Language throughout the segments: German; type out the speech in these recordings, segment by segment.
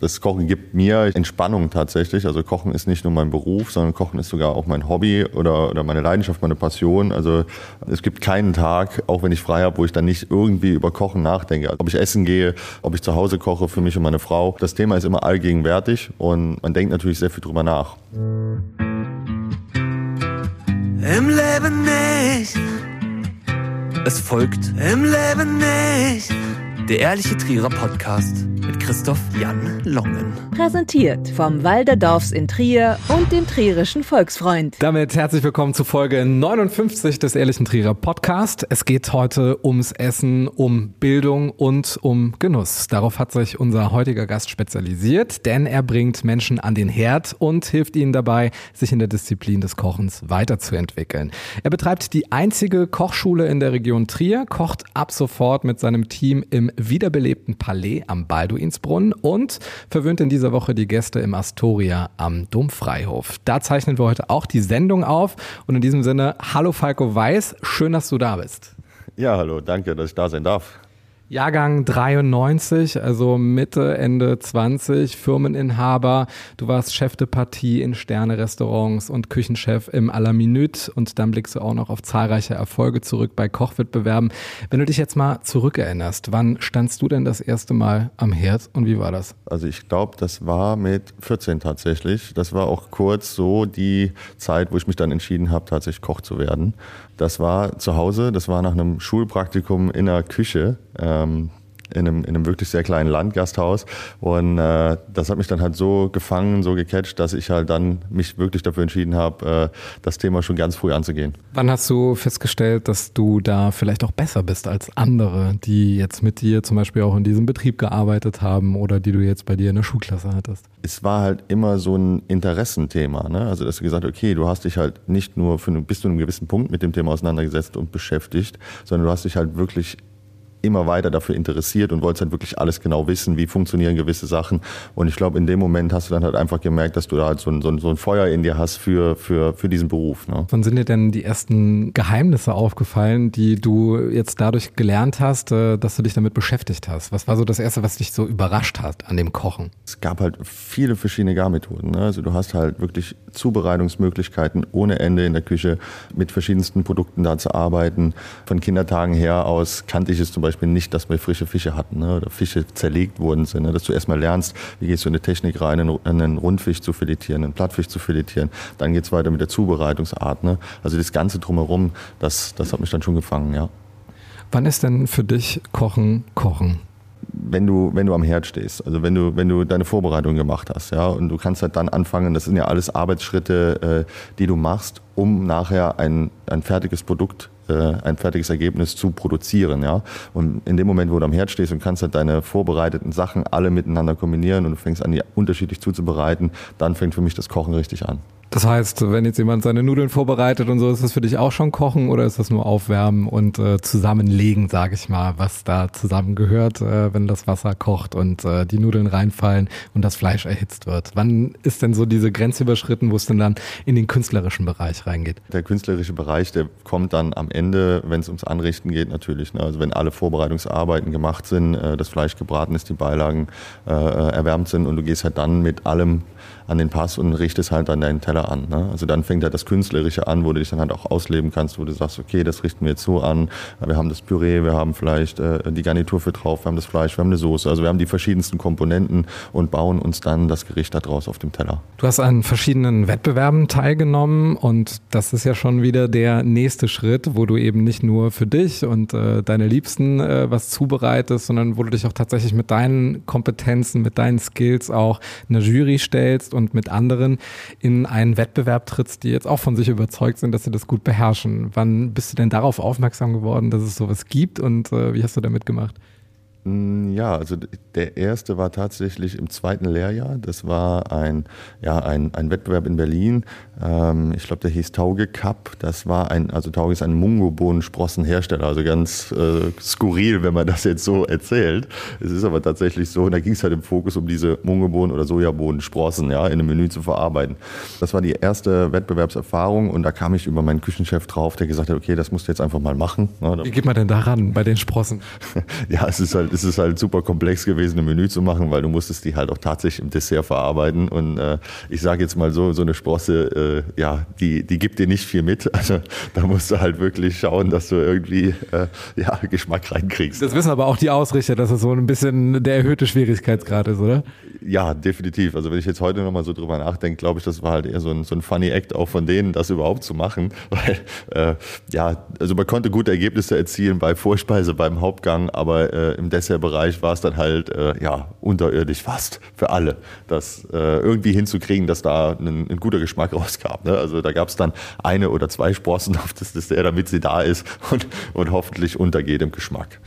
Das Kochen gibt mir Entspannung tatsächlich. Also Kochen ist nicht nur mein Beruf, sondern Kochen ist sogar auch mein Hobby oder, oder meine Leidenschaft, meine Passion. Also es gibt keinen Tag, auch wenn ich frei habe, wo ich dann nicht irgendwie über Kochen nachdenke. Ob ich essen gehe, ob ich zu Hause koche für mich und meine Frau. Das Thema ist immer allgegenwärtig und man denkt natürlich sehr viel drüber nach. Im Leben nicht. Es folgt Im Leben nicht. Der Ehrliche Trierer Podcast mit Christoph Jan Longen. Präsentiert vom Walderdorfs in Trier und dem Trierischen Volksfreund. Damit herzlich willkommen zu Folge 59 des Ehrlichen Trierer Podcast. Es geht heute ums Essen, um Bildung und um Genuss. Darauf hat sich unser heutiger Gast spezialisiert, denn er bringt Menschen an den Herd und hilft ihnen dabei, sich in der Disziplin des Kochens weiterzuentwickeln. Er betreibt die einzige Kochschule in der Region Trier, kocht ab sofort mit seinem Team im wiederbelebten Palais am Balduinsbrunnen und verwöhnt in dieser Woche die Gäste im Astoria am Domfreihof. Da zeichnen wir heute auch die Sendung auf und in diesem Sinne, hallo Falco Weiß, schön, dass du da bist. Ja, hallo, danke, dass ich da sein darf. Jahrgang 93, also Mitte, Ende 20, Firmeninhaber. Du warst Chef de Partie in Sterne-Restaurants und Küchenchef im à la Minute und dann blickst du auch noch auf zahlreiche Erfolge zurück bei Kochwettbewerben. Wenn du dich jetzt mal zurückerinnerst, wann standst du denn das erste Mal am Herd und wie war das? Also ich glaube, das war mit 14 tatsächlich. Das war auch kurz so die Zeit, wo ich mich dann entschieden habe, tatsächlich Koch zu werden. Das war zu Hause, das war nach einem Schulpraktikum in der Küche. Ähm, in einem, in einem wirklich sehr kleinen Landgasthaus. Und äh, das hat mich dann halt so gefangen, so gecatcht, dass ich halt dann mich wirklich dafür entschieden habe, äh, das Thema schon ganz früh anzugehen. Wann hast du festgestellt, dass du da vielleicht auch besser bist als andere, die jetzt mit dir zum Beispiel auch in diesem Betrieb gearbeitet haben oder die du jetzt bei dir in der Schulklasse hattest? es war halt immer so ein Interessenthema. Ne? Also, dass du gesagt hast, okay, du hast dich halt nicht nur für, bis zu einem gewissen Punkt mit dem Thema auseinandergesetzt und beschäftigt, sondern du hast dich halt wirklich immer weiter dafür interessiert und wolltest halt wirklich alles genau wissen, wie funktionieren gewisse Sachen. Und ich glaube, in dem Moment hast du dann halt einfach gemerkt, dass du da halt so ein, so ein, so ein Feuer in dir hast für, für, für diesen Beruf. Ne? Wann sind dir denn die ersten Geheimnisse aufgefallen, die du jetzt dadurch gelernt hast, äh, dass du dich damit beschäftigt hast? Was war so das Erste, was dich so überrascht hat an dem Kochen? Es gab halt viele verschiedene Garmethoden. Ne? Also du hast halt wirklich Zubereitungsmöglichkeiten ohne Ende in der Küche, mit verschiedensten Produkten da zu arbeiten. Von Kindertagen her aus kannte ich es zum Beispiel nicht, dass wir frische Fische hatten ne? oder Fische zerlegt worden sind. Ne? Dass du erstmal lernst, wie gehst du in eine Technik rein, einen, einen Rundfisch zu filetieren, einen Plattfisch zu filetieren. Dann geht's weiter mit der Zubereitungsart. Ne? Also das Ganze drumherum, das, das hat mich dann schon gefangen, ja. Wann ist denn für dich Kochen Kochen? wenn du, wenn du am Herd stehst, also wenn du, wenn du deine Vorbereitung gemacht hast, ja, und du kannst halt dann anfangen, das sind ja alles Arbeitsschritte, äh, die du machst, um nachher ein, ein fertiges Produkt, ein fertiges Ergebnis zu produzieren, ja. Und in dem Moment, wo du am Herd stehst und kannst halt deine vorbereiteten Sachen alle miteinander kombinieren und du fängst an, die unterschiedlich zuzubereiten, dann fängt für mich das Kochen richtig an. Das heißt, wenn jetzt jemand seine Nudeln vorbereitet und so, ist das für dich auch schon Kochen oder ist das nur Aufwärmen und äh, Zusammenlegen, sage ich mal, was da zusammengehört, äh, wenn das Wasser kocht und äh, die Nudeln reinfallen und das Fleisch erhitzt wird? Wann ist denn so diese Grenze überschritten, wo es denn dann in den künstlerischen Bereich reingeht? Der künstlerische Bereich, der kommt dann am Ende, wenn es ums Anrichten geht, natürlich. Ne? Also wenn alle Vorbereitungsarbeiten gemacht sind, äh, das Fleisch gebraten ist, die Beilagen äh, erwärmt sind und du gehst halt dann mit allem an den Pass und richtest halt dann deinen Teller an. Ne? Also dann fängt halt das Künstlerische an, wo du dich dann halt auch ausleben kannst, wo du sagst, okay, das richten wir jetzt so an. Wir haben das Püree, wir haben vielleicht äh, die Garnitur für drauf, wir haben das Fleisch, wir haben eine Soße. Also wir haben die verschiedensten Komponenten und bauen uns dann das Gericht da draus auf dem Teller. Du hast an verschiedenen Wettbewerben teilgenommen und das ist ja schon wieder der nächste Schritt, wo du eben nicht nur für dich und äh, deine Liebsten äh, was zubereitest, sondern wo du dich auch tatsächlich mit deinen Kompetenzen, mit deinen Skills auch in eine Jury stellst und mit anderen in einen Wettbewerb trittst, die jetzt auch von sich überzeugt sind, dass sie das gut beherrschen. Wann bist du denn darauf aufmerksam geworden, dass es sowas gibt und äh, wie hast du damit gemacht? Mm, Ja, also der erste war tatsächlich im zweiten Lehrjahr. Das war ein, ja, ein, ein Wettbewerb in Berlin. Ähm, ich glaube, der hieß Tauge Cup. Das war ein, also Tauge ist ein Mungobohnen-Sprossenhersteller, also ganz äh, skurril, wenn man das jetzt so erzählt. Es ist aber tatsächlich so, da ging es halt im Fokus um diese Mungobohnen- oder Sojabohnen-Sprossen, ja, in einem Menü zu verarbeiten. Das war die erste Wettbewerbserfahrung und da kam ich über meinen Küchenchef drauf, der gesagt hat, okay, das musst du jetzt einfach mal machen. Ne, Wie geht man denn daran bei den Sprossen? ja, es ist halt, ist es halt super komplex gewesen, ein Menü zu machen, weil du musstest die halt auch tatsächlich im Dessert verarbeiten. Und äh, ich sage jetzt mal so, so eine Sprosse, äh, ja, die, die gibt dir nicht viel mit. Also da musst du halt wirklich schauen, dass du irgendwie äh, ja, Geschmack reinkriegst. Das wissen aber auch die Ausrichter, dass es so ein bisschen der erhöhte Schwierigkeitsgrad ist, oder? Ja, definitiv. Also wenn ich jetzt heute nochmal so drüber nachdenke, glaube ich, das war halt eher so ein, so ein funny Act auch von denen, das überhaupt zu machen. Weil, äh, ja, also man konnte gute Ergebnisse erzielen bei Vorspeise, beim Hauptgang, aber äh, im Dessertbereich war es dann halt, äh, ja, unterirdisch fast für alle, das äh, irgendwie hinzukriegen, dass da ein, ein guter Geschmack rauskam. Ne? Also da gab es dann eine oder zwei Sprossen auf das Dessert, damit sie da ist und, und hoffentlich untergeht im Geschmack.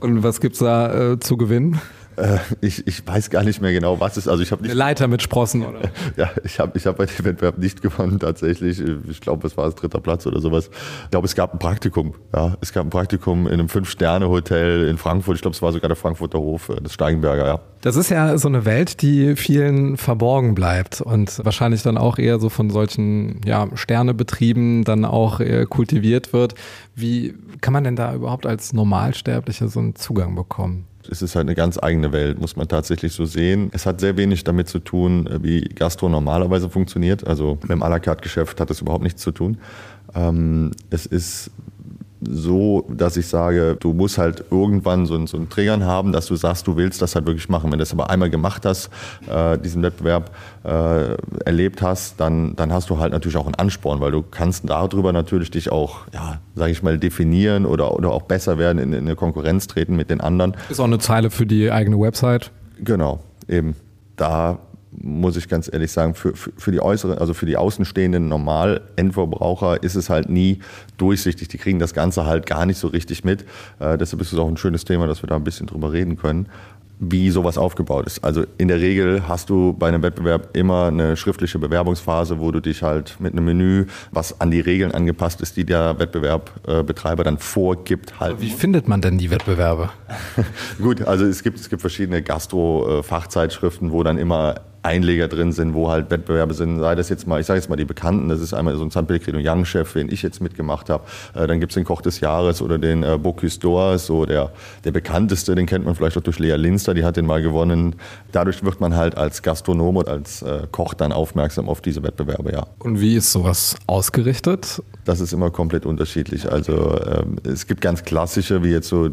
Und was gibt's da äh, zu gewinnen? Äh, ich, ich weiß gar nicht mehr genau, was es ist. Also ich habe Eine Leiter mit Sprossen, oder? Ja, ich habe ich hab bei dem Wettbewerb nicht gewonnen tatsächlich. Ich glaube, es war das dritter Platz oder sowas. Ich glaube, es gab ein Praktikum. Ja, es gab ein Praktikum in einem Fünf-Sterne-Hotel in Frankfurt. Ich glaube, es war sogar der Frankfurter Hof, äh, das Steigenberger. Ja. Das ist ja so eine Welt, die vielen verborgen bleibt und wahrscheinlich dann auch eher so von solchen ja, Sternebetrieben dann auch eher kultiviert wird. Wie kann man denn da überhaupt als Normalsterblicher so einen Zugang bekommen? Es ist halt eine ganz eigene Welt, muss man tatsächlich so sehen. Es hat sehr wenig damit zu tun, äh, wie Gastro normalerweise funktioniert. Also mit dem à la carte Geschäft hat es überhaupt nichts zu tun. Ähm, es ist so, dass ich sage, du musst halt irgendwann so, einen- so einen Triggern haben, dass du sagst, du willst das halt wirklich machen. Wenn du das aber einmal gemacht hast, äh, diesen Wettbewerb äh, erlebt hast, dann, dann hast du halt natürlich auch einen Ansporn, weil du kannst darüber natürlich dich auch, ja, sage ich mal, definieren oder, oder auch besser werden, in, in eine Konkurrenz treten mit den anderen. Ist auch eine Zeile für die eigene Website. Genau, eben. Da muss ich ganz ehrlich sagen, für, für, für die äußeren, also für die außenstehenden Normal-Endverbraucher ist es halt nie durchsichtig. Die kriegen das Ganze halt gar nicht so richtig mit. Äh, deshalb ist es auch ein schönes Thema, dass wir da ein bisschen drüber reden können wie sowas aufgebaut ist. Also in der Regel hast du bei einem Wettbewerb immer eine schriftliche Bewerbungsphase, wo du dich halt mit einem Menü, was an die Regeln angepasst ist, die der Wettbewerbbetreiber dann vorgibt, halt. Wie findet man denn die Wettbewerbe? Gut, also es gibt, es gibt verschiedene Gastro-Fachzeitschriften, wo dann immer Einleger drin sind, wo halt Wettbewerbe sind, sei das jetzt mal, ich sage jetzt mal die Bekannten, das ist einmal so ein San Pellegrino Young Chef, den ich jetzt mitgemacht habe, äh, dann gibt's den Koch des Jahres oder den äh, Bocuse d'Or, so der, der bekannteste, den kennt man vielleicht auch durch Lea Linster, die hat den mal gewonnen. Dadurch wird man halt als Gastronom und als äh, Koch dann aufmerksam auf diese Wettbewerbe, ja. Und wie ist sowas ausgerichtet? Das ist immer komplett unterschiedlich. Also ähm, es gibt ganz klassische, wie jetzt so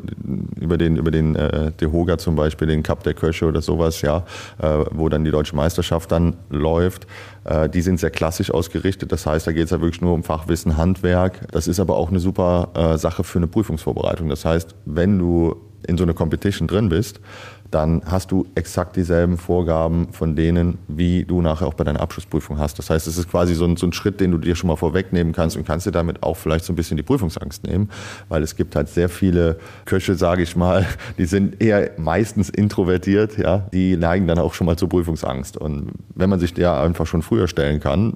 über den über den äh, Dehoga zum Beispiel, den Cup der Köche oder sowas, ja, äh, wo dann die deutsche Meisterschaft dann läuft. Äh, die sind sehr klassisch ausgerichtet. Das heißt, da geht es ja wirklich nur um Fachwissen, Handwerk. Das ist aber auch eine super äh, Sache für eine Prüfungsvorbereitung. Das heißt, wenn du in so einer Competition drin bist, dann hast du exakt dieselben Vorgaben von denen, wie du nachher auch bei deiner Abschlussprüfung hast. Das heißt, es ist quasi so ein, so ein Schritt, den du dir schon mal vorwegnehmen kannst und kannst dir damit auch vielleicht so ein bisschen die Prüfungsangst nehmen, weil es gibt halt sehr viele Köche, sage ich mal, die sind eher meistens introvertiert, ja, die neigen dann auch schon mal zur Prüfungsangst. Und wenn man sich der einfach schon früher stellen kann,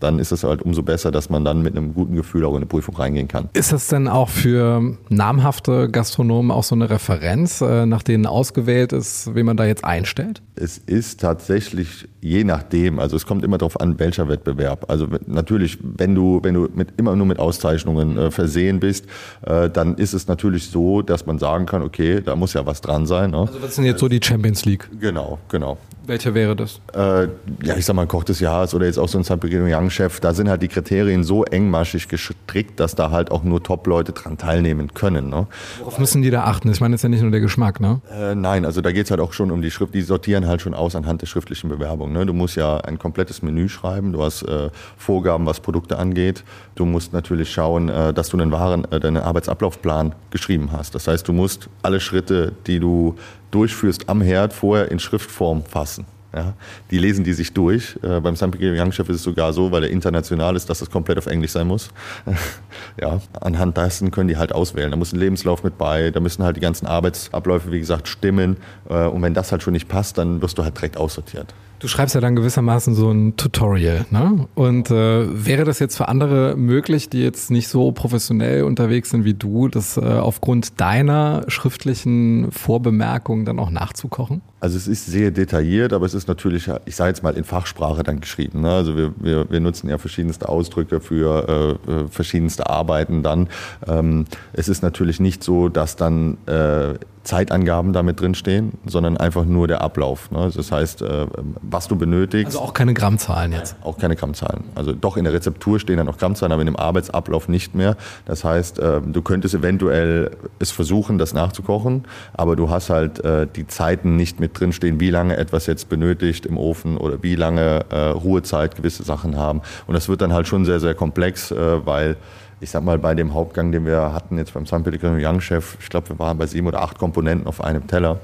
dann ist es halt umso besser, dass man dann mit einem guten Gefühl auch in eine Prüfung reingehen kann. Ist das denn auch für namhafte Gastronomen auch so eine Referenz, äh, nach denen ausgewählt ist, wen man da jetzt einstellt? Es ist tatsächlich je nachdem, also es kommt immer darauf an, welcher Wettbewerb. Also natürlich, wenn du, wenn du mit, immer nur mit Auszeichnungen äh, versehen bist, äh, dann ist es natürlich so, dass man sagen kann, okay, da muss ja was dran sein. Ne? Also was sind jetzt so die Champions League? Genau, genau. Welche wäre das? Äh, ja, ich sag mal, Koch des Jahres oder jetzt auch so ein San Pellegrino Young Chef, da sind halt die Kriterien so engmaschig gestrickt, dass da halt auch nur Top-Leute dran teilnehmen können. Ne? Worauf müssen die da achten? Ich meine, das ist ja nicht nur der Geschmack, ne? Äh, nein, also da geht's halt auch schon um die Schrift. Die sortieren halt schon aus anhand der schriftlichen Bewerbung. Ne? Du musst ja ein komplettes Menü schreiben. Du hast äh, Vorgaben, was Produkte angeht. Du musst natürlich schauen, äh, dass du einen wahren, äh, deinen Arbeitsablaufplan geschrieben hast. Das heißt, du musst alle Schritte, die du durchführst am Herd, vorher in Schriftform fassen. Ja, die lesen die sich durch. Äh, beim San Pellegrino Young Chef ist es sogar so, weil er international ist, dass das komplett auf Englisch sein muss. ja, anhand dessen können die halt auswählen. Da muss ein Lebenslauf mit bei, da müssen halt die ganzen Arbeitsabläufe, wie gesagt, stimmen. Äh, und wenn das halt schon nicht passt, dann wirst du halt direkt aussortiert. Du schreibst ja dann gewissermaßen so ein Tutorial, ne? Und äh, wäre das jetzt für andere möglich, die jetzt nicht so professionell unterwegs sind wie du, das äh, aufgrund deiner schriftlichen Vorbemerkungen dann auch nachzukochen? Also es ist sehr detailliert, aber es ist natürlich, ich sage jetzt mal in Fachsprache dann geschrieben. Ne? Also wir, wir, wir nutzen ja verschiedenste Ausdrücke für äh, äh, verschiedenste Arbeiten dann. Ähm, es ist natürlich nicht so, dass dann äh, Zeitangaben damit drinstehen, sondern einfach nur der Ablauf. Ne? Das heißt, äh, was du benötigst. Also auch keine Grammzahlen jetzt. Auch keine Grammzahlen. Also doch in der Rezeptur stehen dann noch Grammzahlen, aber in dem Arbeitsablauf nicht mehr. Das heißt, äh, du könntest eventuell es versuchen, das nachzukochen, aber du hast halt äh, die Zeiten nicht mit drinstehen, wie lange etwas jetzt benötigt im Ofen oder wie lange Ruhezeit gewisse Sachen haben. Und das wird dann halt schon sehr, sehr komplex, weil ich sag mal, bei dem Hauptgang, den wir hatten jetzt beim San Pellegrino Young Chef, ich glaube, wir waren bei sieben oder acht Komponenten auf einem Teller,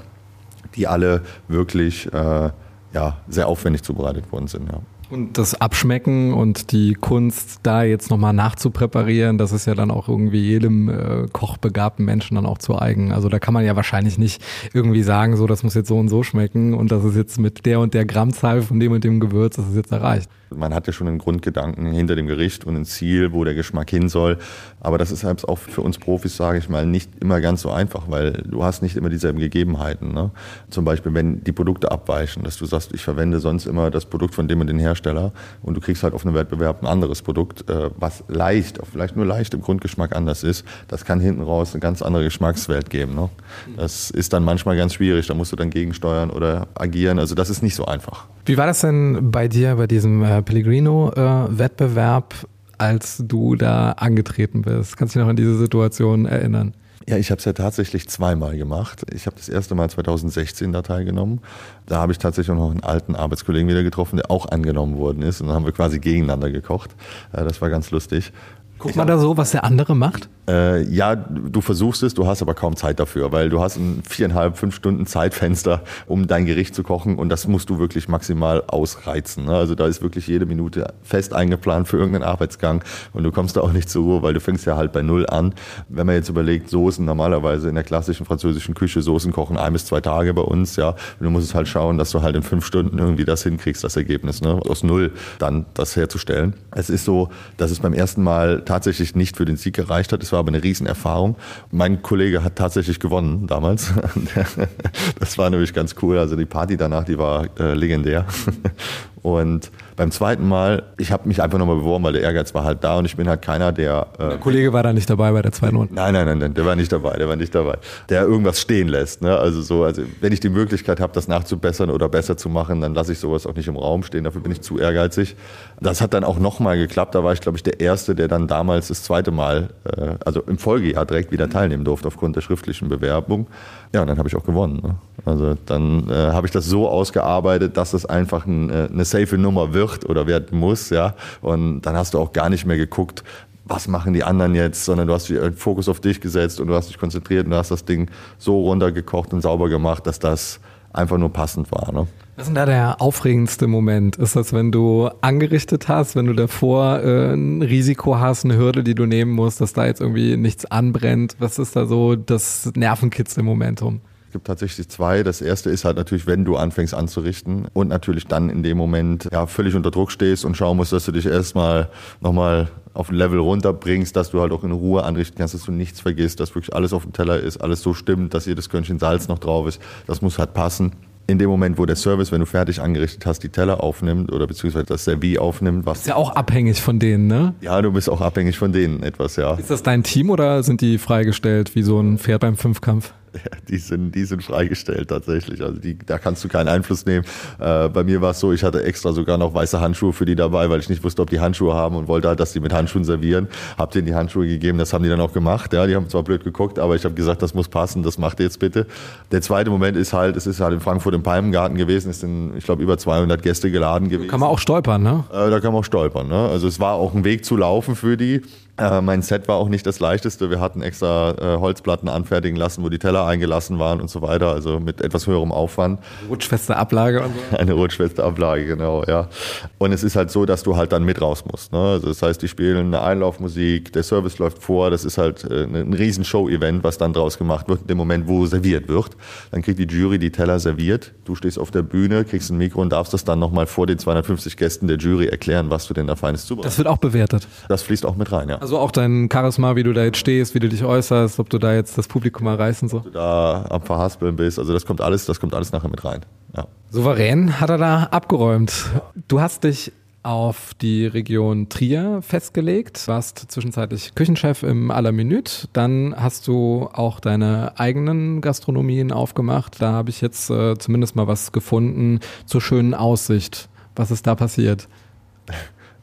die alle wirklich äh, ja, sehr aufwendig zubereitet worden sind. Ja. Und das Abschmecken und die Kunst, da jetzt nochmal nachzupräparieren, das ist ja dann auch irgendwie jedem äh, kochbegabten Menschen dann auch zu eigen. Also da kann man ja wahrscheinlich nicht irgendwie sagen, so, das muss jetzt so und so schmecken und das ist jetzt mit der und der Grammzahl von dem und dem Gewürz, das ist jetzt erreicht. Man hat ja schon einen Grundgedanken hinter dem Gericht und ein Ziel, wo der Geschmack hin soll. Aber das ist halt auch für uns Profis, sage ich mal, nicht immer ganz so einfach, weil du hast nicht immer dieselben Gegebenheiten. Ne? Zum Beispiel, wenn die Produkte abweichen, dass du sagst, ich verwende sonst immer das Produkt von dem und den Hersteller und du kriegst halt auf einem Wettbewerb ein anderes Produkt, äh, was leicht, vielleicht nur leicht im Grundgeschmack anders ist. Das kann hinten raus eine ganz andere Geschmackswelt geben. Ne? Das ist dann manchmal ganz schwierig. Da musst du dann gegensteuern oder agieren. Also das ist nicht so einfach. Wie war das denn bei dir bei diesem äh, Pellegrino-Wettbewerb, als du da angetreten bist? Kannst du dich noch an diese Situation erinnern? Ja, ich habe es ja tatsächlich zweimal gemacht. Ich habe das erste Mal 2016 da teilgenommen. Da habe ich tatsächlich noch einen alten Arbeitskollegen wieder getroffen, der auch angenommen worden ist. Und dann haben wir quasi gegeneinander gekocht. Äh, das war ganz lustig. Guckt man da so, was der andere macht? Äh, ja, du versuchst es, du hast aber kaum Zeit dafür, weil du hast ein viereinhalb, fünf Stunden Zeitfenster, um dein Gericht zu kochen und das musst du wirklich maximal ausreizen. Ne? Also da ist wirklich jede Minute fest eingeplant für irgendeinen Arbeitsgang und du kommst da auch nicht zur Ruhe, weil du fängst ja halt bei Null an. Wenn man jetzt überlegt, Soßen normalerweise in der klassischen französischen Küche, Soßen kochen ein bis zwei Tage bei uns, ja. Und du musst es halt schauen, dass du halt in fünf Stunden irgendwie das hinkriegst, das Ergebnis, ne? aus Null dann das herzustellen. Es ist so, dass es beim ersten Mal tatsächlich nicht für den Sieg gereicht hat. Es war aber eine Riesenerfahrung. Mein Kollege hat tatsächlich gewonnen damals. Das war nämlich ganz cool. Also die Party danach, die war äh, legendär. Und beim zweiten Mal, ich habe mich einfach nochmal beworben, weil der Ehrgeiz war halt da und ich bin halt keiner, der. Äh, der Kollege war da nicht dabei bei der zweiten Runde. Nein, nein, nein, nein, der war nicht dabei, der war nicht dabei. Der irgendwas stehen lässt. Ne? Also so, also wenn ich die Möglichkeit habe, das nachzubessern oder besser zu machen, dann lasse ich sowas auch nicht im Raum stehen. Dafür bin ich zu ehrgeizig. Das hat dann auch nochmal geklappt. Da war ich, glaube ich, der Erste, der dann damals das zweite Mal, äh, also im Folgejahr direkt wieder teilnehmen durfte aufgrund der schriftlichen Bewerbung. Ja, und dann habe ich auch gewonnen. Ne? Also dann äh, habe ich das so ausgearbeitet, dass es einfach ein, äh, eine safe Nummer wird oder werden muss, ja. Und dann hast du auch gar nicht mehr geguckt, was machen die anderen jetzt, sondern du hast den Fokus auf dich gesetzt und du hast dich konzentriert und du hast das Ding so runtergekocht und sauber gemacht, dass das einfach nur passend war. Ne? Was ist denn da der aufregendste Moment? Ist das, wenn du angerichtet hast, wenn du davor äh, ein Risiko hast, eine Hürde, die du nehmen musst, dass da jetzt irgendwie nichts anbrennt? Was ist da so das Nervenkitzel-Momentum? Es gibt tatsächlich zwei. Das erste ist halt natürlich, wenn du anfängst anzurichten und natürlich dann in dem Moment ja völlig unter Druck stehst und schauen musst, dass du dich erstmal nochmal auf ein Level runterbringst, dass du halt auch in Ruhe anrichten kannst, dass du nichts vergisst, dass wirklich alles auf dem Teller ist, alles so stimmt, dass jedes Körnchen Salz noch drauf ist. Das muss halt passen in dem Moment, wo der Service, wenn du fertig angerichtet hast, die Teller aufnimmt oder beziehungsweise das Servie aufnimmt. Was ist ja auch abhängig von denen, ne? Ja, du bist auch abhängig von denen etwas, ja. Ist das dein Team oder sind die freigestellt wie so ein Pferd beim Fünfkampf? Ja, die sind, die sind freigestellt tatsächlich. Also die, da kannst du keinen Einfluss nehmen. Äh, bei mir war es so, ich hatte extra sogar noch weiße Handschuhe für die dabei, weil ich nicht wusste, ob die Handschuhe haben und wollte halt, dass die mit Handschuhen servieren. Hab denen die Handschuhe gegeben, das haben die dann auch gemacht. Ja, die haben zwar blöd geguckt, aber ich habe gesagt, das muss passen, das macht ihr jetzt bitte. Der zweite Moment ist halt, es ist halt in Frankfurt im Palmengarten gewesen, es sind, ich glaube, über 200 Gäste geladen gewesen. Kann man auch stolpern, ne? Äh, da kann man auch stolpern, ne? Also es war auch ein Weg zu laufen für die. Äh, mein Set war auch nicht das leichteste. Wir hatten extra äh, Holzplatten anfertigen lassen, wo die Teller eingelassen waren und so weiter, also mit etwas höherem Aufwand. Rutschfeste Ablage und so. Eine rutschfeste Ablage, genau, ja. Und es ist halt so, dass du halt dann mit raus musst. Ne? Also das heißt, die spielen eine Einlaufmusik, der Service läuft vor, das ist halt äh, ein riesen Show-Event, was dann draus gemacht wird, in dem Moment, wo serviert wird. Dann kriegt die Jury die Teller serviert, du stehst auf der Bühne, kriegst ein Mikro und darfst das dann nochmal vor den 250 Gästen der Jury erklären, was du denn da feines zubereitest. Das wird auch bewertet? Das fließt auch mit rein, ja. Also auch dein Charisma, wie du da jetzt stehst, wie du dich äußerst, ob du da jetzt das Publikum erreichst und so. Ob du da am Verhaspeln bist, also das kommt alles, das kommt alles nachher mit rein. Ja. Souverän hat er da abgeräumt. Du hast dich auf die Region Trier festgelegt, warst zwischenzeitlich Küchenchef im Aller Minute. Dann hast du auch deine eigenen Gastronomien aufgemacht. Da habe ich jetzt äh, zumindest mal was gefunden zur schönen Aussicht. Was ist da passiert?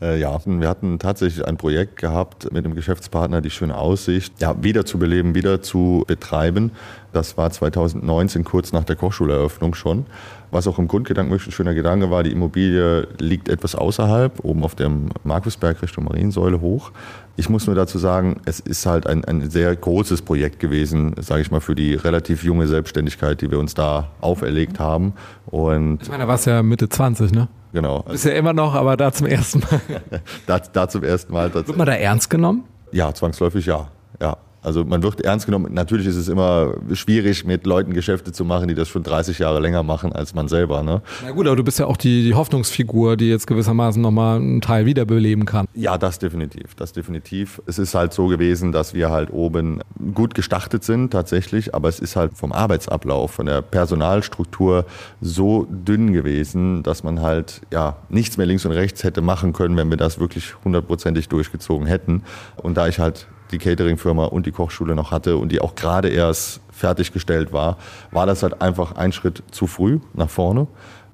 Äh, ja, wir hatten tatsächlich ein Projekt gehabt mit einem Geschäftspartner, die schöne Aussicht, ja, wieder zu beleben, wieder zu betreiben. Das war 2019, kurz nach der Kochschuleröffnung schon. Was auch im Grundgedanken wirklich ein schöner Gedanke war, die Immobilie liegt etwas außerhalb, oben auf dem Markusberg Richtung Mariensäule hoch. Ich muss nur dazu sagen, es ist halt ein, ein sehr großes Projekt gewesen, sage ich mal, für die relativ junge Selbstständigkeit, die wir uns da auferlegt haben. Und ich meine, da warst ja Mitte 20, ne? Genau. Ist ja immer noch, aber da zum ersten Mal. da, da zum ersten Mal. Wird man da ernst genommen? Ja, zwangsläufig ja. Ja, also man wird ernst genommen. Natürlich ist es immer schwierig, mit Leuten Geschäfte zu machen, die das schon 30 Jahre länger machen als man selber. Ne? Na gut, aber du bist ja auch die, die Hoffnungsfigur, die jetzt gewissermaßen nochmal einen Teil wiederbeleben kann. Ja, das definitiv. Das definitiv. Es ist halt so gewesen, dass wir halt oben gut gestartet sind tatsächlich, aber es ist halt vom Arbeitsablauf, von der Personalstruktur so dünn gewesen, dass man halt ja nichts mehr links und rechts hätte machen können, wenn wir das wirklich hundertprozentig durchgezogen hätten. Und da ich halt die Cateringfirma und die Kochschule noch hatte und die auch gerade erst fertiggestellt war, war das halt einfach ein Schritt zu früh nach vorne,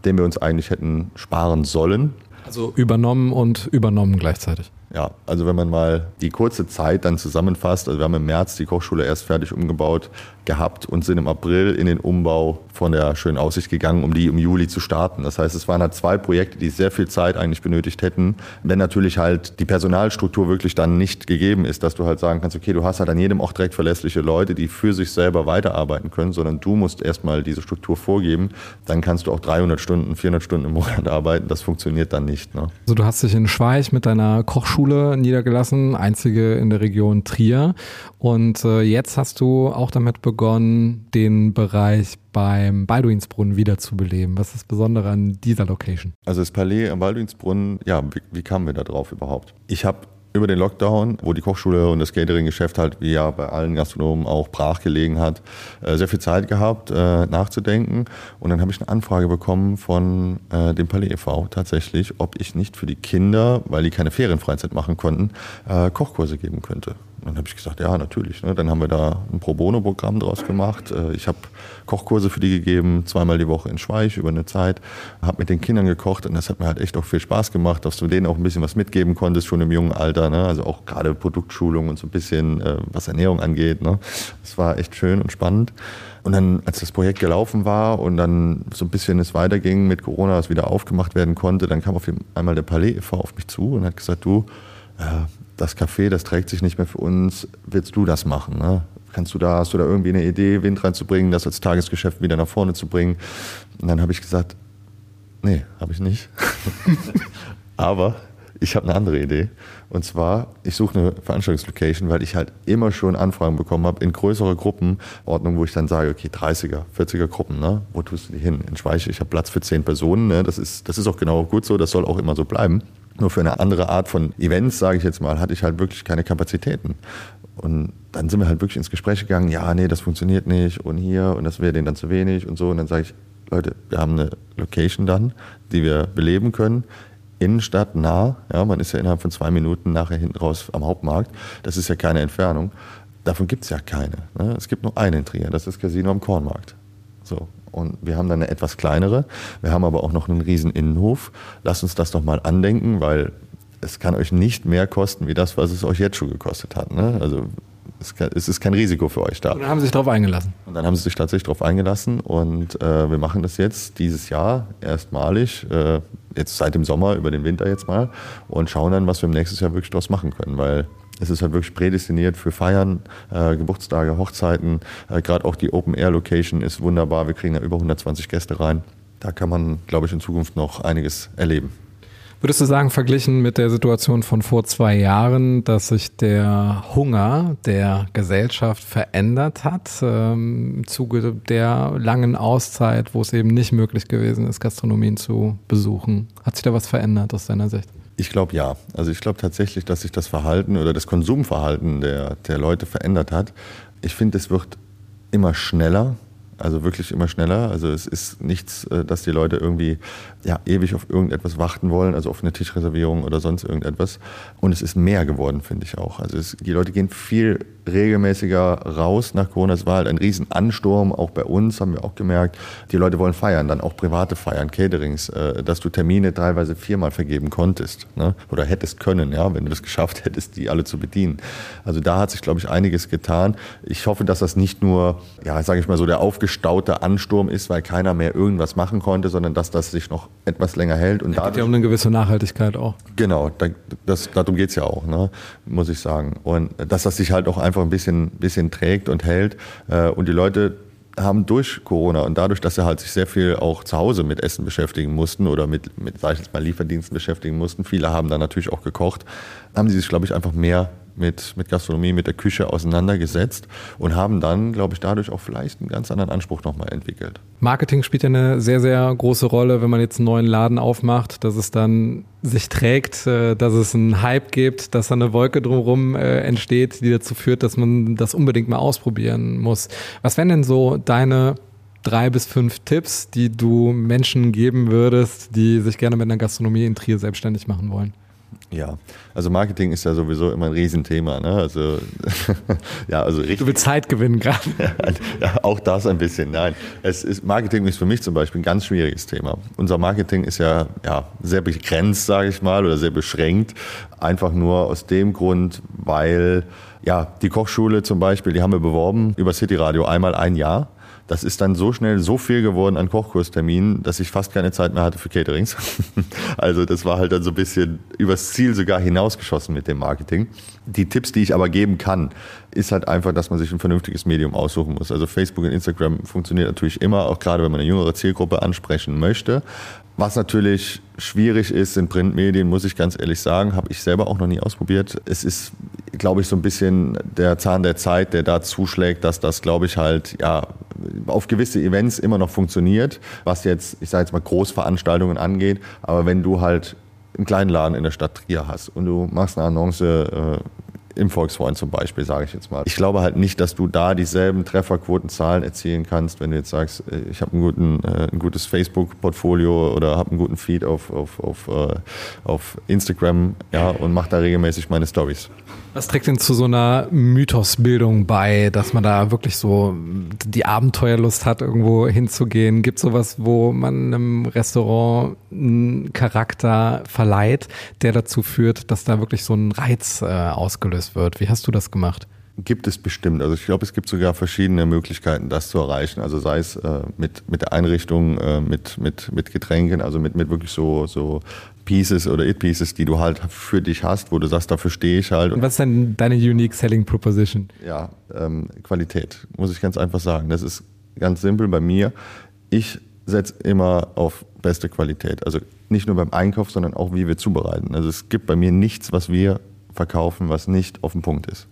den wir uns eigentlich hätten sparen sollen. Also übernommen und übernommen gleichzeitig. Ja, also wenn man mal die kurze Zeit dann zusammenfasst, also wir haben im März die Kochschule erst fertig umgebaut gehabt und sind im April in den Umbau von der schönen Aussicht gegangen, um die im Juli zu starten. Das heißt, es waren halt zwei Projekte, die sehr viel Zeit eigentlich benötigt hätten, wenn natürlich halt die Personalstruktur wirklich dann nicht gegeben ist, dass du halt sagen kannst, okay, du hast halt an jedem Ort direkt verlässliche Leute, die für sich selber weiterarbeiten können, sondern du musst erstmal diese Struktur vorgeben, dann kannst du auch 300 Stunden, 400 Stunden im Monat arbeiten, das funktioniert dann nicht. Ne? Also du hast dich in Schweich mit deiner Kochschule Schule niedergelassen, einzige in der Region Trier. Und äh, jetzt hast du auch damit begonnen, den Bereich beim Balduinsbrunnen wiederzubeleben. Was ist das Besondere an dieser Location? Also das Palais am Balduinsbrunnen, ja, wie, wie kamen wir da drauf überhaupt? Ich habe über den Lockdown, wo die Kochschule und das Catering-Geschäft halt wie ja bei allen Gastronomen auch brach gelegen hat, äh, sehr viel Zeit gehabt, äh, nachzudenken. Und dann habe ich eine Anfrage bekommen von äh, dem Palais e.V. tatsächlich, ob ich nicht für die Kinder, weil die keine Ferienfreizeit machen konnten, Kochkurse geben könnte dann habe ich gesagt, ja, natürlich. Ne? Dann haben wir da ein Pro Bono-Programm draus gemacht. Äh, ich habe Kochkurse für die gegeben, zweimal die Woche in Schweich über eine Zeit. Habe mit den Kindern gekocht und das hat mir halt echt auch viel Spaß gemacht, dass du denen auch ein bisschen was mitgeben konntest, schon im jungen Alter. Ne? Also auch gerade Produktschulung und so ein bisschen, äh, was Ernährung angeht. Ne? Das war echt schön und spannend. Und dann, als das Projekt gelaufen war und dann so ein bisschen es weiterging mit Corona, es wieder aufgemacht werden konnte, dann kam auf einmal der Palais e.V. auf mich zu und hat gesagt, du, äh, das Café, das trägt sich nicht mehr für uns, willst du das machen? Ne? Kannst du da, hast du da irgendwie eine Idee, Wind reinzubringen, das als Tagesgeschäft wieder nach vorne zu bringen? Und dann habe ich gesagt, nee, habe ich nicht. Aber ich habe eine andere Idee. Und zwar, ich suche eine Veranstaltungslocation, weil ich halt immer schon Anfragen bekommen habe in größere Gruppenordnung, wo ich dann sage, okay, 30er, 40er Gruppen, ne? wo tust du die hin? In Schweich, ich habe Platz für 10 Personen, ne? das, ist, das ist auch genau gut so, das soll auch immer so bleiben. Nur für eine andere Art von Events, sage ich jetzt mal, hatte ich halt wirklich keine Kapazitäten. Und dann sind wir halt wirklich ins Gespräch gegangen, ja, nee, das funktioniert nicht und hier und das wäre denen dann zu wenig und so. Und dann sage ich, Leute, wir haben eine Location dann, die wir beleben können. Innenstadt nah, ja, man ist ja innerhalb von zwei Minuten nachher hinten raus am Hauptmarkt. Das ist ja keine Entfernung. Davon gibt es ja keine. Ne? Es gibt nur einen in Trier, das ist Casino am Kornmarkt. So. Und wir haben dann eine etwas kleinere. Wir haben aber auch noch einen riesen Innenhof. Lasst uns das doch mal andenken, weil es kann euch nicht mehr kosten wie das, was es euch jetzt schon gekostet hat. Ne? Also es, ist kein Risiko für euch da. Und dann haben sie sich darauf eingelassen. Und dann haben sie sich tatsächlich darauf eingelassen und äh, wir machen das jetzt dieses Jahr erstmalig, äh, jetzt seit dem Sommer über den Winter jetzt mal und schauen dann, was wir im nächsten Jahr wirklich daraus machen können, weil es ist halt wirklich prädestiniert für Feiern, äh, Geburtstage, Hochzeiten. Äh, Gerade auch die Open-Air-Location ist wunderbar. Wir kriegen da über 120 Gäste rein. Da kann man, glaube ich, in Zukunft noch einiges erleben. Würdest du sagen, verglichen mit der Situation von vor zwei Jahren, dass sich der Hunger der Gesellschaft verändert hat ähm, im Zuge der langen Auszeit, wo es eben nicht möglich gewesen ist, Gastronomien zu besuchen? Hat sich da was verändert aus deiner Sicht? Ich glaube ja. Also ich glaube tatsächlich, dass sich das Verhalten oder das Konsumverhalten der, der Leute verändert hat. Ich finde, es wird immer schneller. Also wirklich immer schneller. Also es ist nichts, äh, dass die Leute irgendwie ja, ewig auf irgendetwas warten wollen, also auf eine Tischreservierung oder sonst irgendetwas. Und es ist mehr geworden, finde ich auch. Also es, die Leute gehen viel regelmäßiger raus nach Corona. Es war halt ein Riesenansturm, auch bei uns haben wir auch gemerkt. Die Leute wollen feiern, dann auch private Feiern, Caterings, äh, dass du Termine teilweise viermal vergeben konntest ne? oder hättest können, ja, wenn du das geschafft hättest, die alle zu bedienen. Also da hat sich, glaube ich, einiges getan. Ich hoffe, dass das nicht nur, ja, sage ich mal so, der aufgestaute Ansturm ist, weil keiner mehr irgendwas machen konnte, sondern dass das sich noch etwas länger hält. Und Es geht ja um eine gewisse Nachhaltigkeit auch. Genau, da, das, darum geht's ja auch, ne, muss ich sagen. Und dass das sich halt auch einfach ein bisschen, bisschen trägt und hält. Äh, und die Leute haben durch Corona und dadurch, dass sie halt sich sehr viel auch zu Hause mit Essen beschäftigen mussten oder mit, mit sag ich jetzt mal, Lieferdiensten beschäftigen mussten, viele haben dann natürlich auch gekocht, haben sie sich, glaube ich, einfach mehr mit, mit Gastronomie, mit der Küche auseinandergesetzt und haben dann, glaube ich, dadurch auch vielleicht einen ganz anderen Anspruch nochmal entwickelt. Marketing spielt ja eine sehr, sehr große Rolle, wenn man jetzt einen neuen Laden aufmacht, dass es dann sich trägt, äh, dass es einen Hype gibt, dass da eine Wolke drumherum äh, entsteht, die dazu führt, dass man das unbedingt mal ausprobieren muss. Was wären denn so deine drei bis fünf Tipps, die du Menschen geben würdest, die sich gerne mit einer Gastronomie in Trier selbstständig machen wollen? Ja, also Marketing ist ja sowieso immer ein Riesenthema. Ne? Also, ja, also richtig. Du willst Zeit gewinnen gerade. ja, auch das ein bisschen. Nein, es ist, Marketing ist für mich zum Beispiel ein ganz schwieriges Thema. Unser Marketing ist ja, ja sehr begrenzt, sage ich mal, oder sehr beschränkt. Einfach nur aus dem Grund, weil ja, die Kochschule zum Beispiel, die haben wir beworben über City Radio einmal ein Jahr. Das ist dann so schnell so viel geworden an Kochkursterminen, dass ich fast keine Zeit mehr hatte für Caterings. also das war halt dann so ein bisschen übers Ziel sogar hinausgeschossen mit dem Marketing. Die Tipps, die ich aber geben kann, ist halt einfach, dass man sich ein vernünftiges Medium aussuchen muss. Also Facebook und Instagram funktioniert natürlich immer, auch gerade wenn man eine jüngere Zielgruppe ansprechen möchte. Was natürlich schwierig ist in Printmedien, muss ich ganz ehrlich sagen, habe ich selber auch noch nie ausprobiert. Es ist, glaube ich, so ein bisschen der Zahn der Zeit, der da zuschlägt, dass das, glaube ich, halt ja auf gewisse Events immer noch funktioniert, was jetzt, ich sage jetzt mal, Großveranstaltungen angeht. Aber wenn du halt einen kleinen Laden in der Stadt Trier hast und du machst eine Annonce äh, im Volksfreund zum Beispiel, sage ich jetzt mal. Ich glaube halt nicht, dass du da dieselben Trefferquotenzahlen erzielen kannst, wenn du jetzt sagst, äh, ich habe ein, äh, ein gutes Facebook-Portfolio oder habe einen guten Feed auf, auf, auf, äh, auf Instagram ja, und mache da regelmäßig meine Stories. Was trägt denn zu so einer Mythosbildung bei, dass man da wirklich so die Abenteuerlust hat, irgendwo hinzugehen? Gibt es sowas, wo man einem Restaurant einen Charakter verleiht, der dazu führt, dass da wirklich so ein Reiz äh, ausgelöst wird? Wie hast du das gemacht? Gibt es bestimmt. Also ich glaube, es gibt sogar verschiedene Möglichkeiten, das zu erreichen. Also sei es äh, mit, mit der Einrichtung, äh, mit, mit, mit Getränken, also mit, mit wirklich so, so Pieces oder It-Pieces, die du halt für dich hast, wo du sagst, dafür stehe ich halt. Und was ist denn deine Unique Selling Proposition? Ja, ähm, Qualität, muss ich ganz einfach sagen. Das ist ganz simpel bei mir. Ich setze immer auf beste Qualität. Also nicht nur beim Einkauf, sondern auch wie wir zubereiten. Also es gibt bei mir nichts, was wir verkaufen, was nicht auf dem Punkt ist.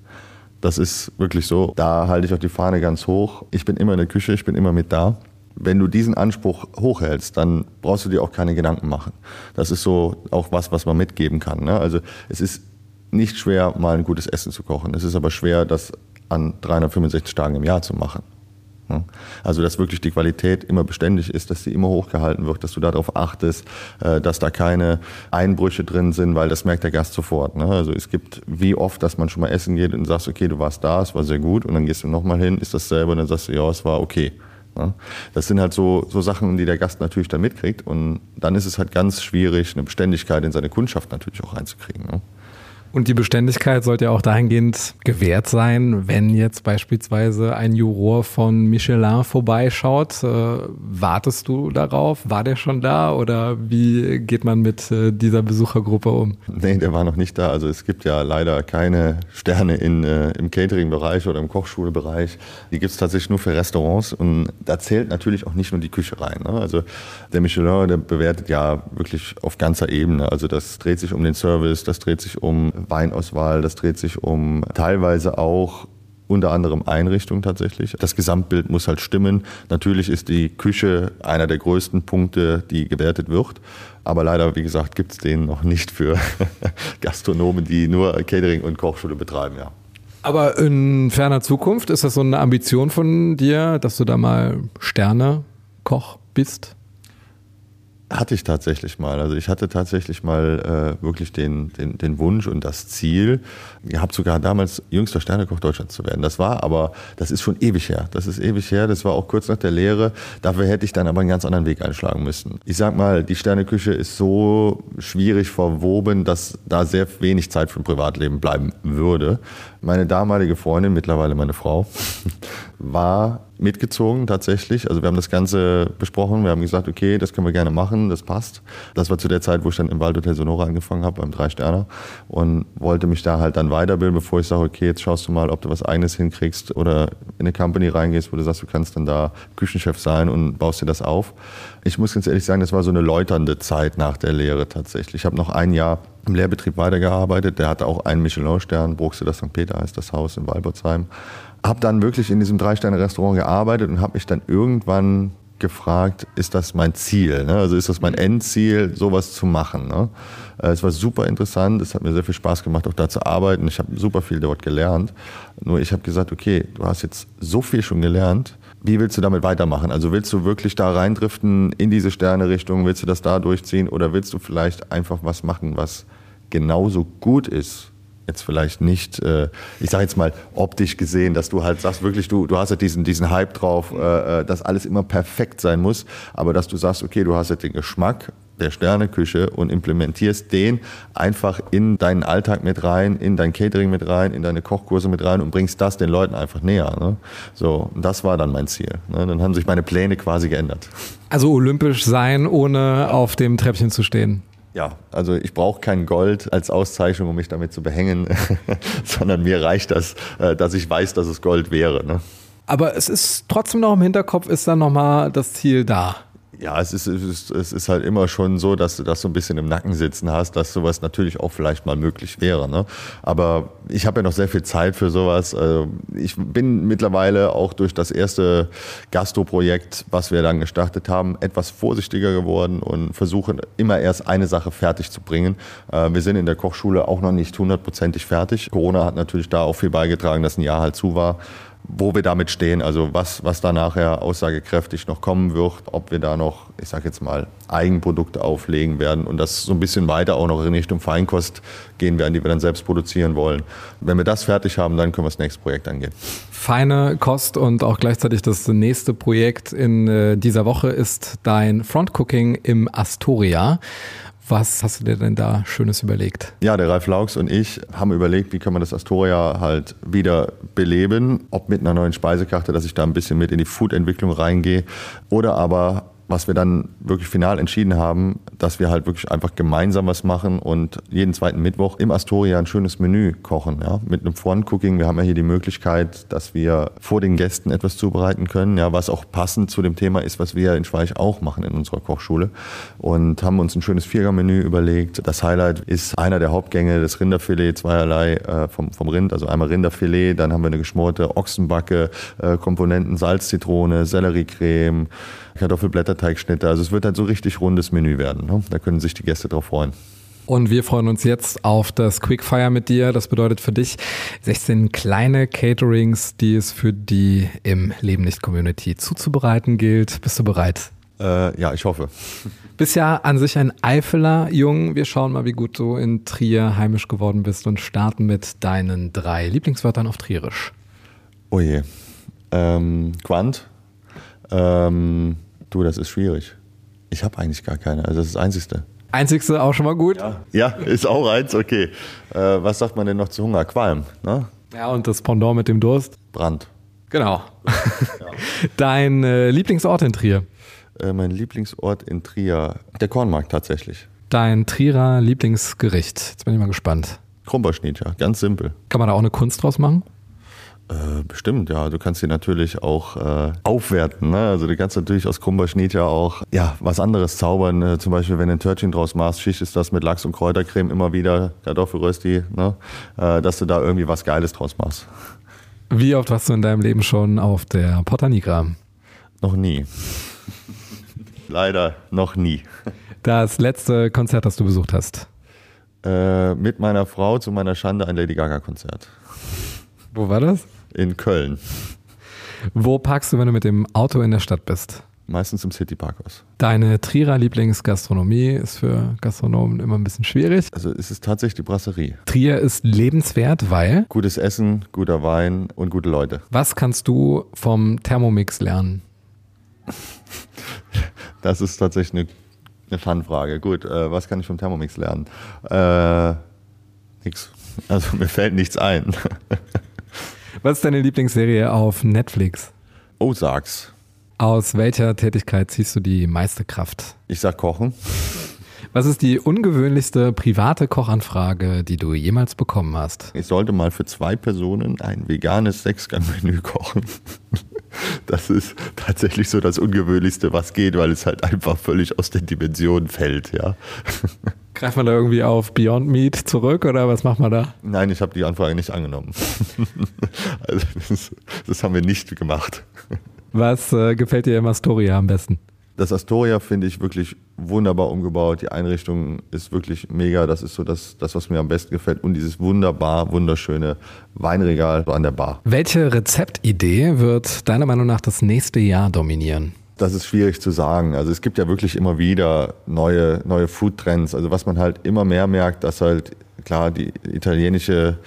Das ist wirklich so. Da halte ich auch die Fahne ganz hoch. Ich bin immer in der Küche, ich bin immer mit da. Wenn du diesen Anspruch hochhältst, dann brauchst du dir auch keine Gedanken machen. Das ist so auch was, was man mitgeben kann. Ne? Also es ist nicht schwer, mal ein gutes Essen zu kochen. Es ist aber schwer, das an 365 Tagen im Jahr zu machen. Also, dass wirklich die Qualität immer beständig ist, dass sie immer hochgehalten wird, dass du darauf achtest, äh, dass da keine Einbrüche drin sind, weil das merkt der Gast sofort. Ne? Also, es gibt wie oft, dass man schon mal essen geht und sagst, okay, du warst da, es war sehr gut, und dann gehst du nochmal hin, ist dasselbe, und dann sagst du, ja, es war okay. Ne? Das sind halt so, so Sachen, die der Gast natürlich dann mitkriegt, und dann ist es halt ganz schwierig, eine Beständigkeit in seine Kundschaft natürlich auch reinzukriegen. Ne? Und die Beständigkeit sollte ja auch dahingehend gewährt sein, wenn jetzt beispielsweise ein Juror von Michelin vorbeischaut. Äh, wartest du darauf? War der schon da oder wie geht man mit äh, dieser Besuchergruppe um? Nee, der war noch nicht da. Also es gibt ja leider keine Sterne in, äh, im Catering-Bereich oder im Kochschulbereich. Die gibt es tatsächlich nur für Restaurants und da zählt natürlich auch nicht nur die Küche rein. Ne? Also der Michelin, der bewertet ja wirklich auf ganzer Ebene. Also das dreht sich um den Service, das dreht sich um Weinauswahl, das dreht sich um teilweise auch unter anderem Einrichtung tatsächlich. Das Gesamtbild muss halt stimmen. Natürlich ist die Küche einer der größten Punkte, die gewertet wird. Aber leider, wie gesagt, gibt es den noch nicht für Gastronomen, die nur Catering und Kochschule betreiben, ja. Aber in ferner Zukunft ist das so eine Ambition von dir, dass du da mal Sternekoch bist? Hatte ich tatsächlich mal. Also ich hatte tatsächlich mal äh, wirklich den, den, den Wunsch und das Ziel, ihr habt sogar damals jüngster Sternekoch Deutschlands zu werden. Das war aber, das ist schon ewig her. Das ist ewig her. Das war auch kurz nach der Lehre. Dafür hätte ich dann aber einen ganz anderen Weg einschlagen müssen. Ich sag mal, die Sterneküche ist so schwierig verwoben, dass da sehr wenig Zeit für ein Privatleben bleiben würde. Meine damalige Freundin, mittlerweile meine Frau, war mitgezogen tatsächlich. Also wir haben das Ganze besprochen. Wir haben gesagt, okay, das können wir gerne machen, das passt. Das war zu der Zeit, wo ich dann im Waldhotel Sonora angefangen habe, beim Drei Sterner und wollte mich da halt dann weiterbilden, bevor ich sage, okay, jetzt schaust du mal, ob du was eigenes hinkriegst oder in eine Company reingehst, wo du sagst, du kannst dann da Küchenchef sein und baust dir das auf. Ich muss ganz ehrlich sagen, das war so eine läuternde Zeit nach der Lehre tatsächlich. Ich habe noch ein Jahr im Lehrbetrieb weitergearbeitet. Der hatte auch einen Michelin-Stern, Bruxeller St. Peter heißt das Haus in Walbertsheim habe dann wirklich in diesem Drei-Sterne-Restaurant gearbeitet und habe mich dann irgendwann gefragt, ist das mein Ziel? Ne? Also ist das mein Endziel, sowas zu machen? Ne? Äh, es war super interessant, es hat mir sehr viel Spaß gemacht, auch da zu arbeiten. Ich habe super viel dort gelernt. Nur ich habe gesagt, okay, du hast jetzt so viel schon gelernt. Wie willst du damit weitermachen? Also willst du wirklich da reindriften in diese Sterne-Richtung? Willst du das da durchziehen? Oder willst du vielleicht einfach was machen, was genauso gut ist jetzt vielleicht nicht, äh, ich sage jetzt mal optisch gesehen, dass du halt sagst, wirklich, du, du hast ja diesen, diesen Hype drauf, äh, äh, dass alles immer perfekt sein muss, aber dass du sagst, okay, du hast ja den Geschmack der Sterneküche und implementierst den einfach in deinen Alltag mit rein, in dein Catering mit rein, in deine Kochkurse mit rein und bringst das den Leuten einfach näher. Ne? So, das war dann mein Ziel. Ne? Dann haben sich meine Pläne quasi geändert. Also olympisch sein, ohne auf dem Treppchen zu stehen. Ja, also ich brauche kein Gold als Auszeichnung, um mich damit zu behängen, sondern mir reicht das, äh, dass ich weiß, dass es Gold wäre. Ne? Aber es ist trotzdem noch im Hinterkopf, ist dann nochmal das Ziel da. Ja, es ist, es, ist, es ist halt immer schon so, dass du das so ein bisschen im Nacken sitzen hast, dass sowas natürlich auch vielleicht mal möglich wäre. Ne? Aber ich habe ja noch sehr viel Zeit für sowas. Also ich bin mittlerweile auch durch das erste Gastro-Projekt, was wir dann gestartet haben, etwas vorsichtiger geworden und versuche immer erst eine Sache fertig zu bringen. Äh, wir sind in der Kochschule auch noch nicht hundertprozentig fertig. Corona hat natürlich da auch viel beigetragen, dass ein Jahr halt zu war wo wir damit stehen, also was, was da nachher aussagekräftig noch kommen wird, ob wir da noch, ich sage jetzt mal, Eigenprodukte auflegen werden und das so ein bisschen weiter auch noch in Richtung Feinkost gehen werden, die wir dann selbst produzieren wollen. Wenn wir das fertig haben, dann können wir das nächste Projekt angehen. Feine Kost und auch gleichzeitig das nächste Projekt in äh, dieser Woche ist dein Frontcooking im Astoria. Was hast du dir denn da Schönes überlegt? Ja, der Ralf Laux und ich haben überlegt, wie können wir das Astoria halt wieder beleben. Ob mit einer neuen Speisekarte, dass ich da ein bisschen mit in die Food-Entwicklung reingehe oder aber was wir dann wirklich final entschieden haben, dass wir halt wirklich einfach gemeinsam was machen und jeden zweiten Mittwoch im Astoria ein schönes Menü kochen. Ja? Mit einem Front-Cooking. Wir haben ja hier die Möglichkeit, dass wir vor den Gästen etwas zubereiten können, ja, was auch passend zu dem Thema ist, was wir in Schweich auch machen in unserer Kochschule. Und haben uns ein schönes Viergang-Menü überlegt. Das Highlight ist einer der Hauptgänge, das Rinderfilet, zweierlei äh, vom, vom Rind. Also einmal Rinderfilet, dann haben wir eine geschmorte Ochsenbacke, äh, Komponenten Salz, Zitrone, Selleriecreme, Kartoffelblätterteigschnitte. Also es wird halt so richtig rundes Menü werden. Ne? Da können sich die Gäste drauf freuen. Und wir freuen uns jetzt auf das Quickfire mit dir. Das bedeutet für dich 16 kleine Caterings, die es für die im Leben nicht Community zuzubereiten gilt. Bist du bereit? Äh, ja, ich hoffe. Bist ja an sich ein Eifeler Jung. Wir schauen mal, wie gut du in Trier heimisch geworden bist und starten mit deinen drei Lieblingswörtern auf Trierisch. Oh je. Ähm, Quant. Ähm, Du, das ist schwierig. Ich habe eigentlich gar keine. Also das ist das Einzigste. Einzigste auch schon mal gut. Ja, ja ist auch eins, okay. Äh, was sagt man denn noch zu Hunger? Qualm, ne? Ja, und das Pendant mit dem Durst? Brand. Genau. Ja. Dein äh, Lieblingsort in Trier? Äh, mein Lieblingsort in Trier, der Kornmarkt tatsächlich. Dein Trierer Lieblingsgericht? Jetzt bin ich mal gespannt. Krumperschnittcher, ganz simpel. Kann man da auch eine Kunst draus machen? Äh, bestimmt, ja. Du kannst sie natürlich auch äh, aufwerten. Ne? Also du kannst natürlich aus Krumberschnitt ja auch ja, was anderes zaubern. Äh, zum Beispiel, wenn du ein Törtchen draus machst, schichtest das mit Lachs und Kräutercreme immer wieder, Kartoffelrösti, ne? Äh, dass du da irgendwie was Geiles draus machst. Wie oft warst du in deinem Leben schon auf der Porta Nigra? Noch nie. Leider noch nie. Das letzte Konzert, das du besucht hast? Äh, mit meiner Frau zu meiner Schande ein Lady Gaga Konzert. Wo war das? In Köln. Wo parkst du, wenn du mit dem Auto in der Stadt bist? Meistens im Cityparkhaus. Deine Trierer Lieblingsgastronomie ist für Gastronomen immer ein bisschen schwierig. Also es ist tatsächlich die Brasserie. Trier ist lebenswert, weil Gutes Essen, guter Wein und gute Leute. was kannst du vom Thermomix lernen? Das ist tatsächlich eine, eine Fun-Frage. Gut, äh, was kann ich vom Thermomix lernen? Äh, nix. Also mir fällt nichts ein. Was ist deine Lieblingsserie auf Netflix? Oh, sag's. Aus welcher Tätigkeit ziehst du die meiste Kraft? Ich sag Kochen. Was ist die ungewöhnlichste private Kochanfrage, die du jemals bekommen hast? Ich sollte mal für zwei Personen ein veganes Sechsgang-Menü kochen. Das ist tatsächlich so das Ungewöhnlichste, was geht, weil es halt einfach völlig aus den Dimensionen fällt, ja. Greift man da irgendwie auf Beyond Meat zurück oder was macht man da? Nein, ich habe die Anfrage nicht angenommen. Also das, das haben wir nicht gemacht. Was äh, gefällt dir im Astoria am besten? Das Astoria finde ich wirklich wunderbar umgebaut. Die Einrichtung ist wirklich mega. Das ist so das, das, was mir am besten gefällt. Und dieses wunderbar, wunderschöne Weinregal an der Bar. Welche Rezeptidee wird deiner Meinung nach das nächste Jahr dominieren? Das ist schwierig zu sagen. Also es gibt ja wirklich immer wieder neue, neue Food-Trends. Also was man halt immer mehr merkt, dass halt klar die italienische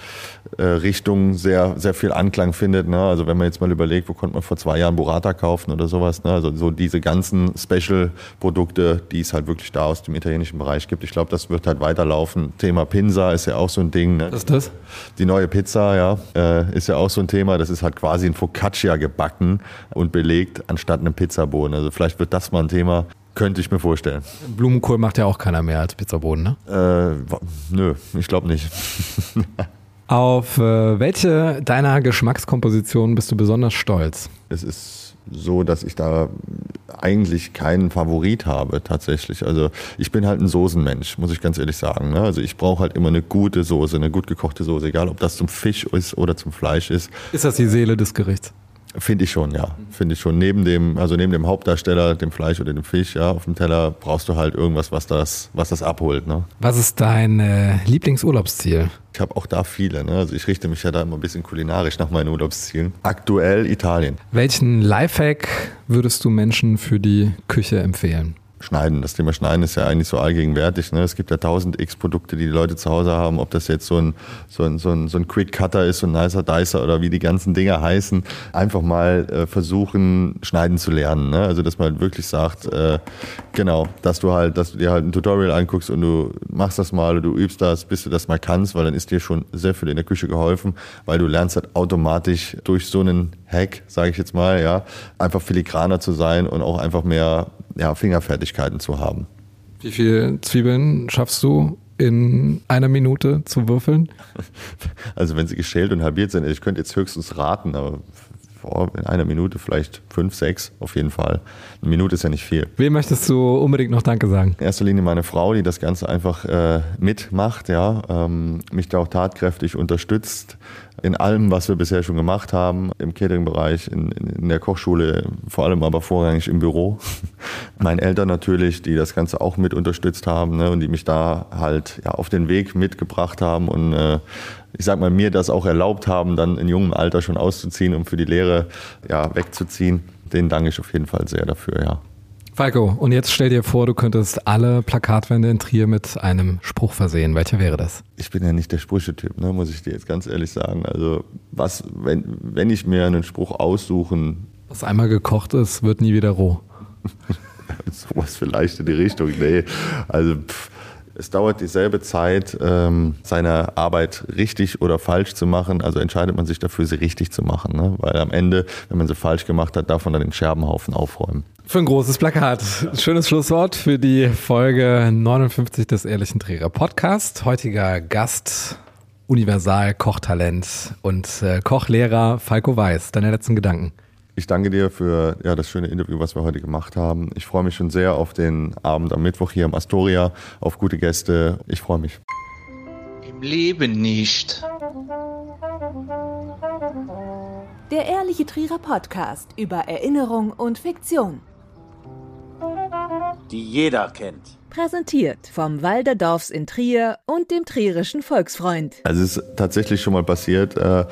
äh, Richtung sehr, sehr viel Anklang findet. Ne? Also wenn man jetzt mal überlegt, wo konnte man vor zwei Jahren Burrata kaufen oder sowas. Ne? Also so diese ganzen Special-Produkte, die es halt wirklich da aus dem italienischen Bereich gibt. Ich glaube, das wird halt weiterlaufen. Thema Pinsa ist ja auch so ein Ding. Ne? Was ist das? Die neue Pizza, ja, äh, ist ja auch so ein Thema. Das ist halt quasi ein Focaccia gebacken und belegt anstatt einem Pizzaboden. Also vielleicht wird das mal ein Thema. Könnte ich mir vorstellen. Blumenkohl macht ja auch keiner mehr als Pizzaboden, ne? Äh, nö, ich glaube nicht. Auf äh, welche deiner Geschmackskompositionen bist du besonders stolz? Es ist so, dass ich da eigentlich keinen Favorit habe tatsächlich. Also ich bin halt ein Soßenmensch, muss ich ganz ehrlich sagen. Ne? Also ich brauche halt immer eine gute Soße, eine gut gekochte Soße, egal ob das zum Fisch ist oder zum Fleisch ist. Ist das die Seele des Gerichts? Finde ich schon, ja. Finde ich schon. Neben dem, also neben dem Hauptdarsteller, dem Fleisch oder dem Fisch, ja, auf dem Teller brauchst du halt irgendwas, was das, was das abholt. Ne? Was ist dein äh, Lieblingsurlaubsziel? Ich habe auch da viele. Ne? Also ich richte mich ja da immer ein bisschen kulinarisch nach meinen Urlaubszielen. Aktuell Italien. Welchen Lifehack würdest du Menschen für die Küche empfehlen? Schneiden. Das Thema Schneiden ist ja eigentlich so allgegenwärtig. Ne? Es gibt ja tausend x Produkte, die die Leute zu Hause haben. Ob das jetzt so ein, so ein, so ein, so ein Quick Cutter ist, so ein Nicer Dicer oder wie die ganzen Dinger heißen. Einfach mal äh, versuchen, schneiden zu lernen. Ne? Also, dass man wirklich sagt, äh, genau, dass du halt, dass du dir halt ein Tutorial anguckst und du machst das mal du übst das, bis du das mal kannst, weil dann ist dir schon sehr viel in der Küche geholfen, weil du lernst halt automatisch durch so einen Hack, sage ich jetzt mal, ja, einfach filigraner zu sein und auch einfach mehr ja, Fingerfertigkeiten zu haben. Wie viele Zwiebeln schaffst du in einer Minute zu würfeln? Also wenn sie geschält und halbiert sind, ich könnte jetzt höchstens raten, aber boah, in einer Minute vielleicht fünf, sechs auf jeden Fall. Eine Minute ist ja nicht viel. Wem möchtest du unbedingt noch Danke sagen? In erster Linie meine Frau, die das Ganze einfach äh, mitmacht, ja, ähm, mich da auch tatkräftig unterstützt in allem, was wir bisher schon gemacht haben, im Catering-Bereich, in, in, der Kochschule, vor allem aber vorrangig im Büro. Meine Eltern natürlich, die das Ganze auch mit unterstützt haben ne, und die mich da halt ja, auf den Weg mitgebracht haben und äh, ich sag mal, mir das auch erlaubt haben, dann in jungem Alter schon auszuziehen, um für die Lehre ja, wegzuziehen. Denen danke ich auf jeden Fall sehr dafür, ja. Falco, und jetzt stell dir vor, du könntest alle Plakatwände in Trier mit einem Spruch versehen. Welcher wäre das? ich bin ja nicht der Sprüchetyp, ne, muss ich dir jetzt ganz ehrlich sagen. Also was, wenn, wenn ich mir einen Spruch aussuchen, Was einmal gekocht ist, wird nie wieder roh. sowas vielleicht in die Richtung, nee. Also pff, es dauert dieselbe Zeit, ähm, seine Arbeit richtig oder falsch zu machen. Also entscheidet man sich dafür, sie richtig zu machen. Ne? Weil am Ende, wenn man sie falsch gemacht hat, darf man dann den Scherbenhaufen aufräumen. Für ein großes Plakat. Schönes Schlusswort für die Folge 59 des Ehrlichen Träger Podcast. Heutiger Gast, Universal-Kochtalent und äh, Kochlehrer Falco Weiß. Deine letzten Gedanken. Ich danke dir für ja, das schöne Interview, was wir heute gemacht haben. Ich freue mich schon sehr auf den Abend am Mittwoch hier im Astoria, auf gute Gäste. Ich freue mich. Im Leben nicht. Der Ehrliche Trierer Podcast über Erinnerung und Fiktion. die jeder kennt. Präsentiert vom Walderdorfs in Trier und dem Trierischen Volksfreund. Also es ist tatsächlich schon mal passiert, äh,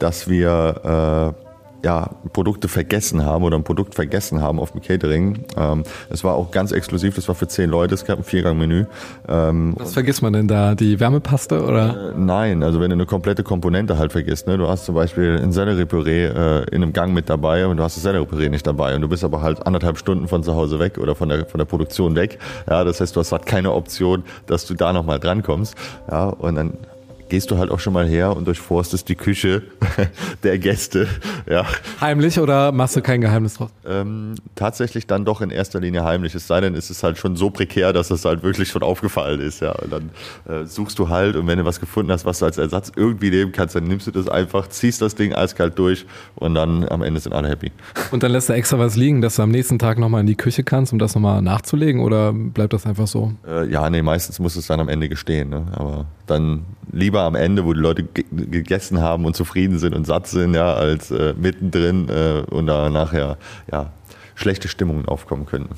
dass wir äh, ja, Produkte vergessen haben oder ein Produkt vergessen haben auf dem Catering. Ähm, es war auch ganz exklusiv, das war für zehn Leute, es gab ein Viergangmenü. Ähm, Was vergisst man denn da? Die Wärmepaste oder? Äh, nein, also wenn du eine komplette Komponente halt vergisst, ne? du hast zum Beispiel ein Sellerie-Püree äh, in einem Gang mit dabei und du hast das Sellerie-Püree nicht dabei und du bist aber halt anderthalb Stunden von zu Hause weg oder von der, von der Produktion weg. Ja, das heißt, du hast halt keine Option, dass du da nochmal drankommst. Ja, und dann gehst du halt auch schon mal her und durchforstest die Küche der Gäste. Ja. Heimlich oder machst du kein Geheimnis draus? Ähm, tatsächlich dann doch in erster Linie heimlich. Es sei denn, es ist halt schon so prekär, dass es halt wirklich schon aufgefallen ist. Ja. Und dann äh, suchst du halt und wenn du was gefunden hast, was du als Ersatz irgendwie nehmen kannst, dann nimmst du das einfach, ziehst das Ding eiskalt durch und dann am Ende sind alle happy. Und dann lässt du extra was liegen, dass du am nächsten Tag nochmal in die Küche kannst, um das nochmal nachzulegen oder bleibt das einfach so? Äh, ja, nee, meistens muss es dann am Ende gestehen. Ne? Aber dann lieber am Ende, wo die Leute gegessen haben und zufrieden sind und satt sind, ja, als äh, mittendrin äh, und da nachher ja, schlechte Stimmungen aufkommen können.